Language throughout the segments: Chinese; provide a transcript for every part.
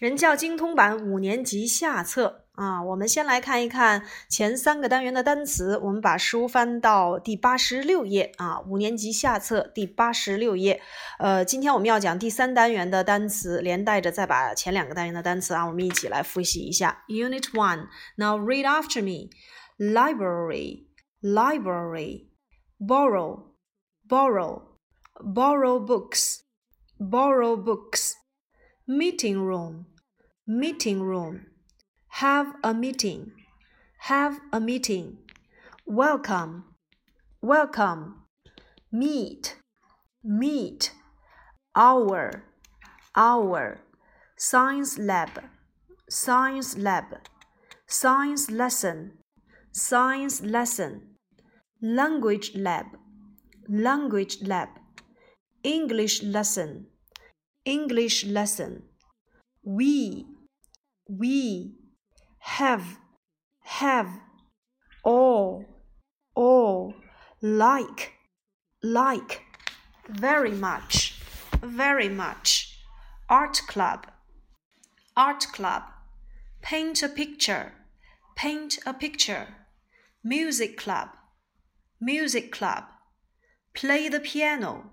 人教精通版五年级下册啊，我们先来看一看前三个单元的单词。我们把书翻到第八十六页啊，五年级下册第八十六页。呃，今天我们要讲第三单元的单词，连带着再把前两个单元的单词啊，我们一起来复习一下。Unit One, now read after me. Library, library, borrow, borrow, borrow books, borrow books. Meeting room meeting room, have a meeting, have a meeting, welcome, welcome, meet, meet, hour, hour, science lab, science lab, science lesson, science lesson, language lab, language lab, English lesson, English lesson, we we have have all all like like very much very much. Art club art club. Paint a picture paint a picture. Music club music club. Play the piano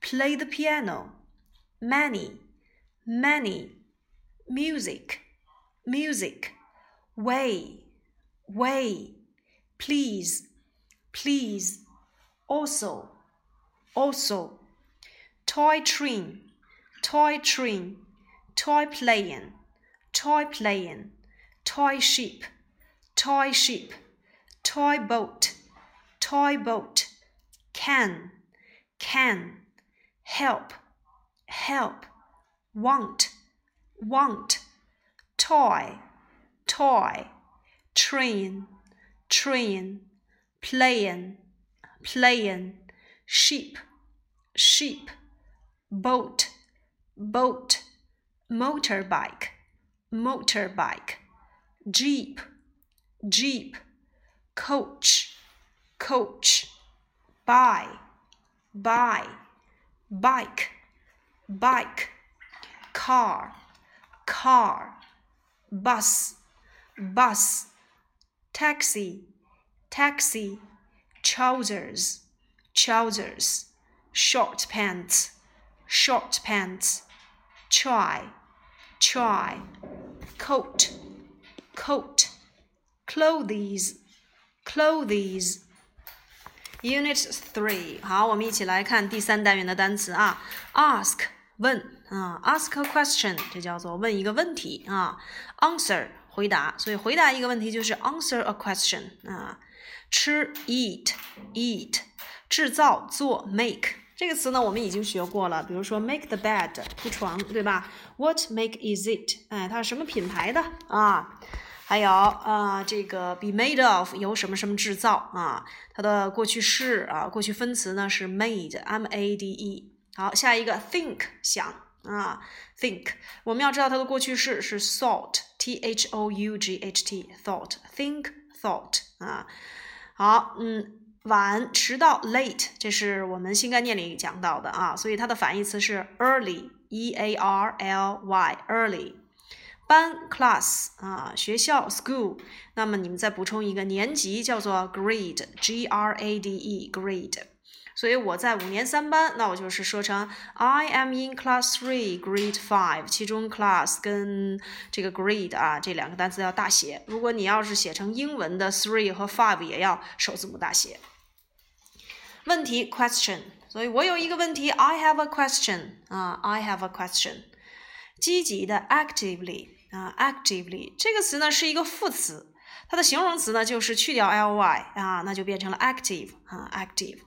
play the piano. Many many. Music music, way, way, please, please, also, also, toy train, toy train, toy playing, toy playing, toy ship, toy ship, toy boat, toy boat, can, can, help, help, want, want toy, toy, train, train, playing, playing, sheep, sheep, boat, boat, motorbike, motorbike, jeep, jeep, coach, coach, buy, buy, bike, bike, car, car bus, bus, taxi, taxi, trousers, trousers, short pants, short pants, try, try, coat, coat, clothes, clothes. Unit Three，好，我们一起来看第三单元的单词啊。Ask 问 啊，ask a question，这叫做问一个问题啊。Answer 回答，所以回答一个问题就是 answer a question 啊。吃 eat eat，制造做 make 这个词呢，我们已经学过了。比如说 make the bed 铺床，对吧？What make is it？哎，它是什么品牌的啊？还有啊，这个 be made of 由什么什么制造啊？它的过去式啊，过去分词呢是 made，m a d e。好，下一个 think 想。啊，think，我们要知道它的过去式是 thought，t h o u g h t，thought，think thought 啊。好，嗯，晚迟到 late，这是我们新概念里讲到的啊，所以它的反义词是 early，e a r l y，early。班 class 啊，学校 school，那么你们再补充一个年级叫做 grade，g r a d e，grade。所以我在五年三班，那我就是说成 I am in class three, grade five。其中 class 跟这个 grade 啊这两个单词要大写。如果你要是写成英文的 three 和 five 也要首字母大写。问题 question，所以我有一个问题，I have a question 啊，I have a question。积极的 actively 啊，actively 这个词呢是一个副词，它的形容词呢就是去掉 ly 啊，那就变成了 active 啊，active。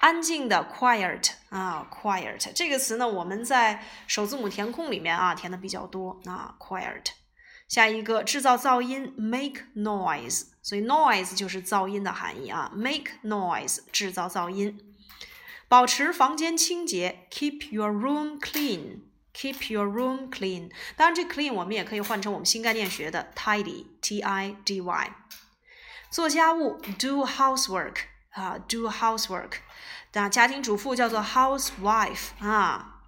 安静的 quiet 啊，quiet 这个词呢，我们在首字母填空里面啊填的比较多啊，quiet。下一个制造噪音 make noise，所以 noise 就是噪音的含义啊，make noise 制造噪音。保持房间清洁 keep your room clean，keep your room clean。当然这 clean 我们也可以换成我们新概念学的 tidy，t i d y。做家务 do housework 啊，do housework。那家庭主妇叫做 housewife 啊。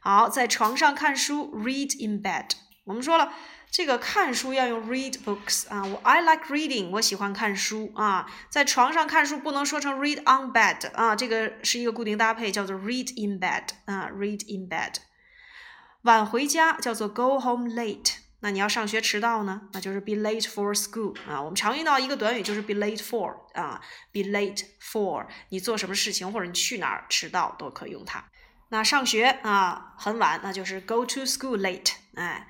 好，在床上看书 read in bed 我们说了，这个看书要用 read books 啊，我 I like reading，我喜欢看书啊。在床上看书不能说成 read on bed 啊，这个是一个固定搭配，叫做 read in bed 啊，read in bed。晚回家叫做 go home late。那你要上学迟到呢，那就是 be late for school 啊。我们常用到一个短语就是 be late for 啊，be late for 你做什么事情或者你去哪儿迟到都可以用它。那上学啊很晚，那就是 go to school late，哎。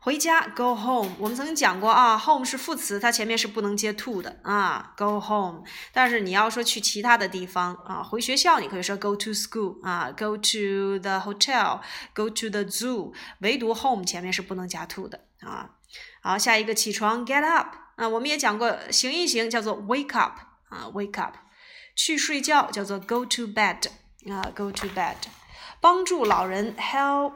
回家，go home。我们曾经讲过啊，home 是副词，它前面是不能接 to 的啊，go home。但是你要说去其他的地方啊，回学校，你可以说 go to school 啊，go to the hotel，go to the zoo。唯独 home 前面是不能加 to 的啊。好，下一个起床，get up。啊，我们也讲过，醒一醒叫做 wake up 啊，wake up。去睡觉叫做 go to bed 啊，go to bed。帮助老人，help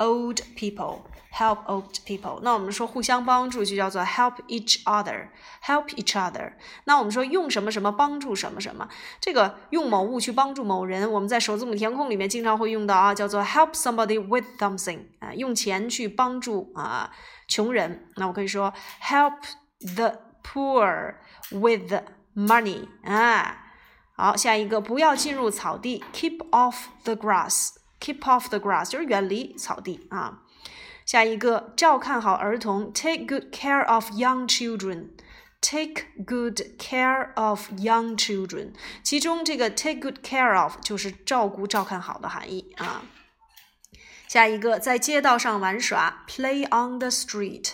old people。Help old people，那我们说互相帮助就叫做 help each other，help each other。那我们说用什么什么帮助什么什么，这个用某物去帮助某人，我们在首字母填空里面经常会用到啊，叫做 help somebody with something，啊，用钱去帮助啊穷人。那我可以说 help the poor with money，啊，好，下一个不要进入草地，keep off the grass Keep off the grass 就是远离草地啊。下一个，照看好儿童，take good care of young children。take good care of young children，其中这个 take good care of 就是照顾、照看好的含义啊。下一个，在街道上玩耍，play on the street。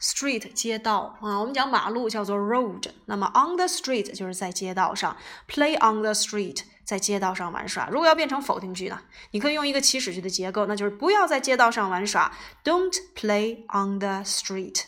street 街道啊，我们讲马路叫做 road，那么 on the street 就是在街道上，play on the street。在街道上玩耍。如果要变成否定句呢？你可以用一个祈使句的结构，那就是不要在街道上玩耍。Don't play on the street。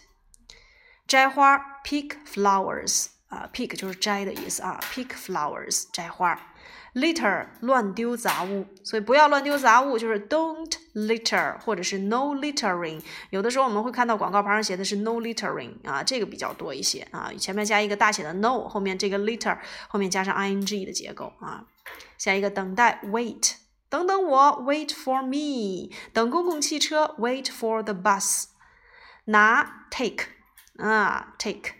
摘花，pick flowers。啊，pick 就是摘的意思啊，pick flowers，摘花。Litter 乱丢杂物，所以不要乱丢杂物，就是 don't litter 或者是 no littering。有的时候我们会看到广告牌上写的是 no littering 啊，这个比较多一些啊，前面加一个大写的 no，后面这个 litter 后面加上 ing 的结构啊。下一个等待，wait，等等我，wait for me，等公共汽车，wait for the bus，拿，take，啊，take，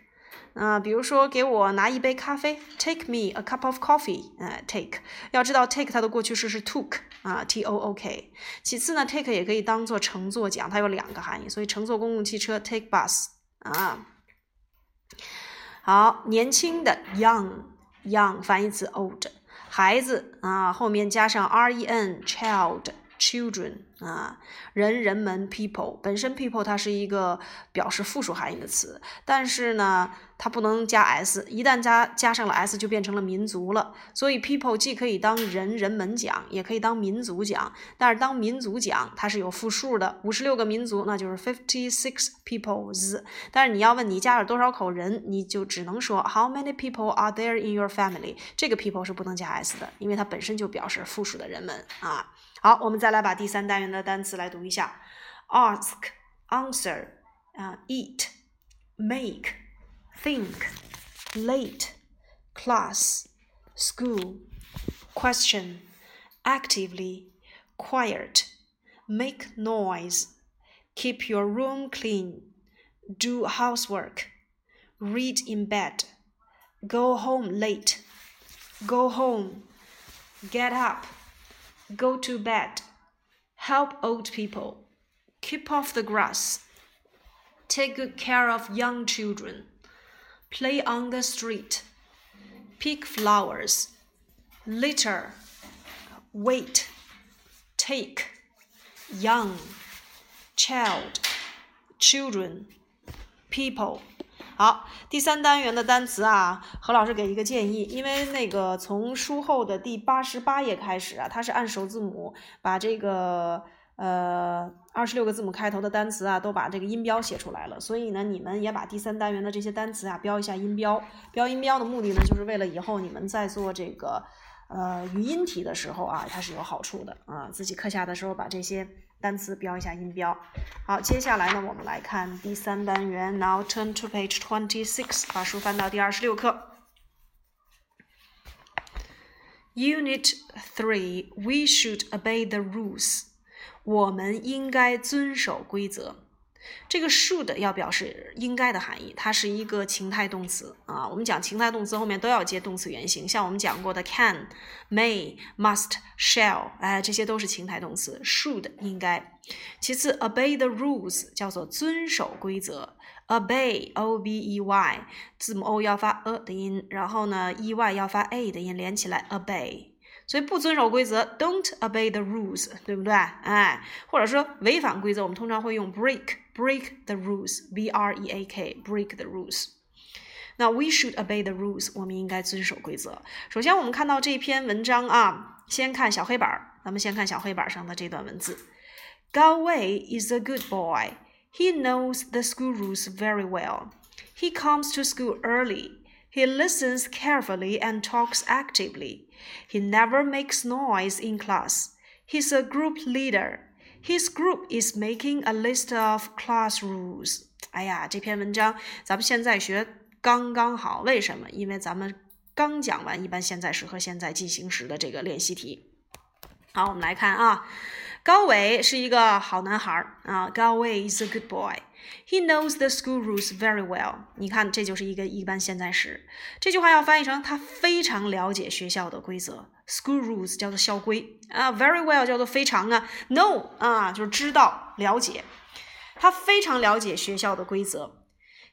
啊，比如说给我拿一杯咖啡，take me a cup of coffee，呃，take，要知道 take 它的过去式是 took，啊，t o o k，其次呢，take 也可以当做乘坐讲，它有两个含义，所以乘坐公共汽车，take bus，啊，好，年轻的，young，young 反义词 old。孩子啊，后面加上 r e n child children 啊，人人们 people 本身 people 它是一个表示复数含义的词，但是呢。它不能加 s，一旦加加上了 s，就变成了民族了。所以 people 既可以当人人们讲，也可以当民族讲。但是当民族讲，它是有复数的，五十六个民族，那就是 fifty six peoples。但是你要问你家有多少口人，你就只能说 How many people are there in your family？这个 people 是不能加 s 的，因为它本身就表示复数的人们啊。好，我们再来把第三单元的单词来读一下：ask，answer，啊，eat，make。think, late, class, school, question, actively, quiet, make noise, keep your room clean, do housework, read in bed, go home late, go home, get up, Go to bed, help old people, keep off the grass, take good care of young children play on the street, pick flowers, litter, wait, take, young, child, children, people。好，第三单元的单词啊，何老师给一个建议，因为那个从书后的第八十八页开始啊，它是按首字母把这个。呃，二十六个字母开头的单词啊，都把这个音标写出来了。所以呢，你们也把第三单元的这些单词啊标一下音标。标音标的目的呢，就是为了以后你们在做这个呃语音题的时候啊，它是有好处的啊。自己课下的时候把这些单词标一下音标。好，接下来呢，我们来看第三单元。Now turn to page twenty six，把书翻到第二十六课。Unit three，We should obey the rules. 我们应该遵守规则。这个 should 要表示应该的含义，它是一个情态动词啊。我们讲情态动词后面都要接动词原形，像我们讲过的 can、may、must、shall，哎，这些都是情态动词。should 应该。其次，obey the rules 叫做遵守规则。obey o b e y 字母 o 要发 a 的音，然后呢 e y 要发 a 的音，连起来 obey。所以不遵守规则，don't obey the rules，对不对？哎，或者说违反规则，我们通常会用 break break，break the rules，b r e a k，break the rules。那 we should obey the rules，我们应该遵守规则。首先，我们看到这篇文章啊，先看小黑板儿，咱们先看小黑板上的这段文字。Gao Wei is a good boy. He knows the school rules very well. He comes to school early. He listens carefully and talks actively. He never makes noise in class. He's a group leader. His group is making a list of class rules. 哎呀，这篇文章咱们现在学刚刚好。为什么？因为咱们刚讲完一般现在时和现在进行时的这个练习题。好，我们来看啊，高伟是一个好男孩啊。高伟 is a good boy. He knows the school rules very well。你看，这就是一个一般现在时。这句话要翻译成他非常了解学校的规则。School rules 叫做校规啊，very well 叫做非常啊，know 啊就是知道了解。他非常了解学校的规则。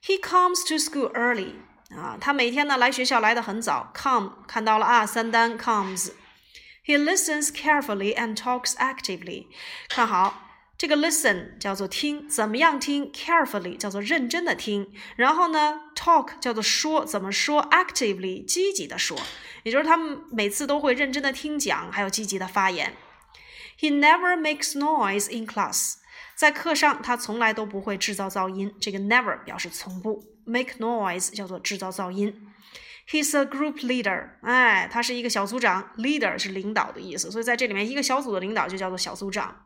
He comes to school early 啊，他每天呢来学校来的很早。Come 看到了啊，三单 comes。He listens carefully and talks actively。看好。 这个 listen 叫做听，怎么样听？carefully 叫做认真的听。然后呢，talk 叫做说，怎么说？actively 积极的说，也就是他们每次都会认真的听讲，还有积极的发言。He never makes noise in class，在课上他从来都不会制造噪音。这个 never 表示从不，make noise 叫做制造噪音。He's a group leader，哎，他是一个小组长，leader 是领导的意思，所以在这里面一个小组的领导就叫做小组长。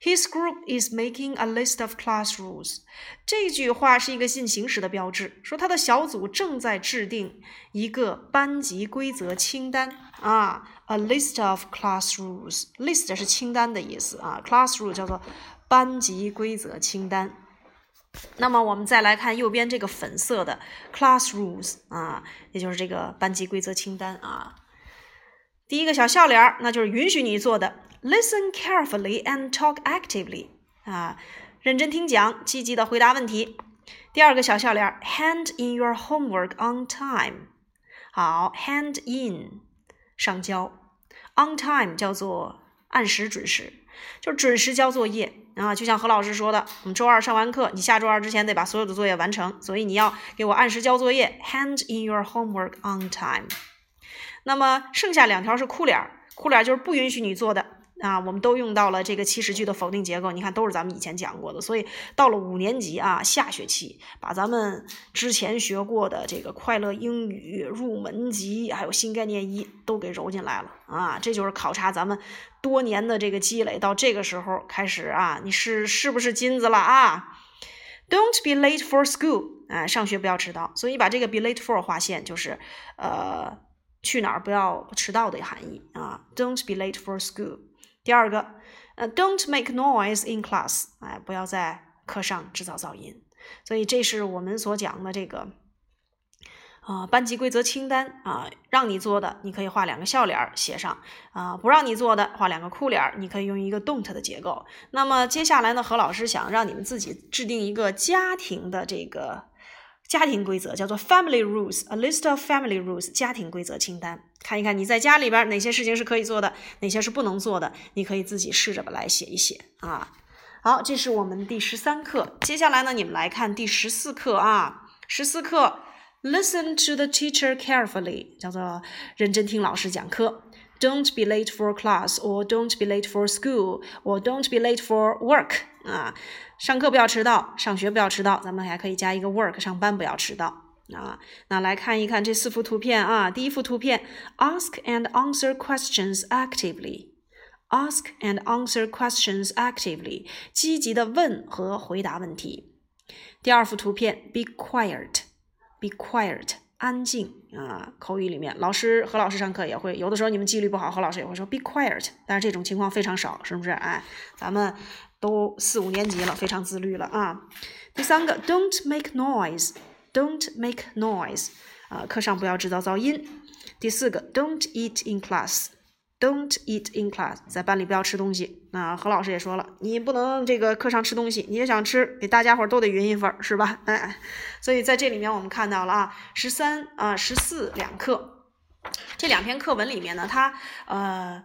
His group is making a list of class rules。这句话是一个进行时的标志，说他的小组正在制定一个班级规则清单啊。A list of class rules。list 是清单的意思啊，class rule 叫做班级规则清单。那么我们再来看右边这个粉色的 class rules 啊，也就是这个班级规则清单啊。第一个小笑脸儿，那就是允许你做的。Listen carefully and talk actively 啊，认真听讲，积极的回答问题。第二个小笑脸，hand in your homework on time。好，hand in 上交，on time 叫做按时准时，就准时交作业啊。就像何老师说的，我们周二上完课，你下周二之前得把所有的作业完成，所以你要给我按时交作业，hand in your homework on time。那么剩下两条是哭脸，哭脸就是不允许你做的。啊，我们都用到了这个祈使句的否定结构，你看都是咱们以前讲过的，所以到了五年级啊，下学期把咱们之前学过的这个快乐英语入门级，还有新概念一都给揉进来了啊，这就是考察咱们多年的这个积累，到这个时候开始啊，你是是不是金子了啊？Don't be late for school，啊，上学不要迟到，所以把这个 be late for 划线，就是呃去哪儿不要迟到的含义啊，Don't be late for school。第二个，呃，don't make noise in class，哎，不要在课上制造噪音。所以这是我们所讲的这个，啊，班级规则清单啊，让你做的，你可以画两个笑脸写上；啊，不让你做的，画两个哭脸你可以用一个 don't 的结构。那么接下来呢，何老师想让你们自己制定一个家庭的这个。家庭规则叫做 family rules，a list of family rules，家庭规则清单。看一看你在家里边哪些事情是可以做的，哪些是不能做的，你可以自己试着吧来写一写啊。好，这是我们第十三课。接下来呢，你们来看第十四课啊。十四课，listen to the teacher carefully，叫做认真听老师讲课。Don't be late for class, or don't be late for school, or don't be late for work。啊，上课不要迟到，上学不要迟到，咱们还可以加一个 work，上班不要迟到啊。那来看一看这四幅图片啊，第一幅图片，ask and answer questions actively，ask and answer questions actively，积极的问和回答问题。第二幅图片，be quiet，be quiet。安静啊，口语里面，老师何老师上课也会有的时候你们纪律不好，何老师也会说 be quiet，但是这种情况非常少，是不是？哎，咱们。都四五年级了，非常自律了啊。第三个，Don't make noise，Don't make noise，啊，课上不要制造噪音。第四个，Don't eat in class，Don't eat in class，在班里不要吃东西。那何老师也说了，你不能这个课上吃东西，你也想吃，给大家伙都得匀一份儿，是吧？哎，所以在这里面我们看到了啊，十三啊十四两课，这两篇课文里面呢，它呃。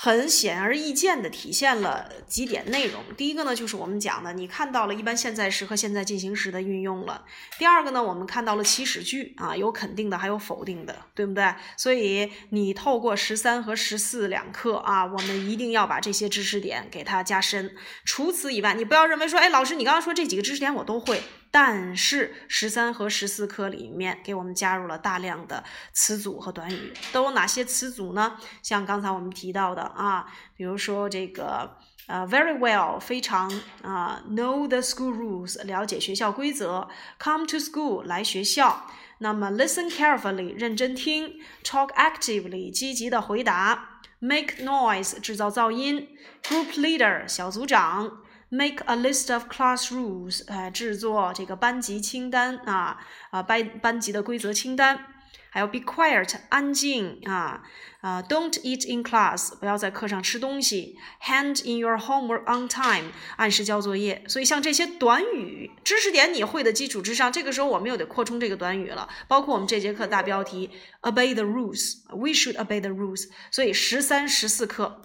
很显而易见的体现了几点内容。第一个呢，就是我们讲的，你看到了一般现在时和现在进行时的运用了。第二个呢，我们看到了祈使句啊，有肯定的，还有否定的，对不对？所以你透过十三和十四两课啊，我们一定要把这些知识点给它加深。除此以外，你不要认为说，哎，老师，你刚刚说这几个知识点我都会。但是十三和十四课里面给我们加入了大量的词组和短语，都有哪些词组呢？像刚才我们提到的啊，比如说这个呃，very well，非常啊，know the school rules，了解学校规则，come to school，来学校。那么 listen carefully，认真听，talk actively，积极的回答，make noise，制造噪音，group leader，小组长。Make a list of class rules，呃，制作这个班级清单啊，啊班班级的规则清单。还有 be quiet，安静啊，啊，don't eat in class，不要在课上吃东西。Hand in your homework on time，按时交作业。所以像这些短语知识点你会的基础之上，这个时候我们又得扩充这个短语了。包括我们这节课大标题 obey the rules，we should obey the rules。所以十三、十四课，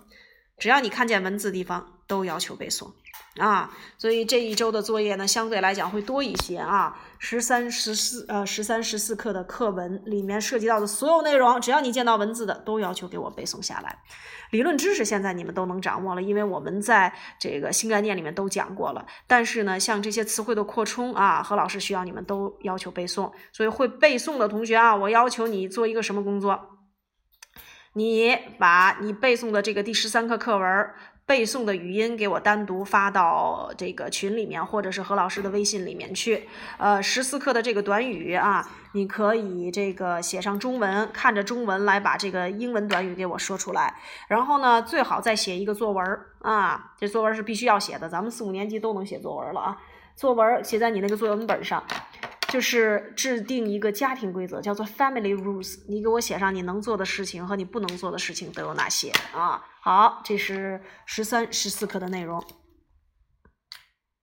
只要你看见文字地方，都要求背诵。啊，所以这一周的作业呢，相对来讲会多一些啊。十三、十四，呃，十三、十四课的课文里面涉及到的所有内容，只要你见到文字的，都要求给我背诵下来。理论知识现在你们都能掌握了，因为我们在这个新概念里面都讲过了。但是呢，像这些词汇的扩充啊，何老师需要你们都要求背诵。所以会背诵的同学啊，我要求你做一个什么工作？你把你背诵的这个第十三课课文。背诵的语音给我单独发到这个群里面，或者是何老师的微信里面去。呃，十四课的这个短语啊，你可以这个写上中文，看着中文来把这个英文短语给我说出来。然后呢，最好再写一个作文啊，这作文是必须要写的，咱们四五年级都能写作文了啊。作文写在你那个作文本上。就是制定一个家庭规则，叫做 family rules。你给我写上你能做的事情和你不能做的事情都有哪些啊？好，这是十三、十四课的内容。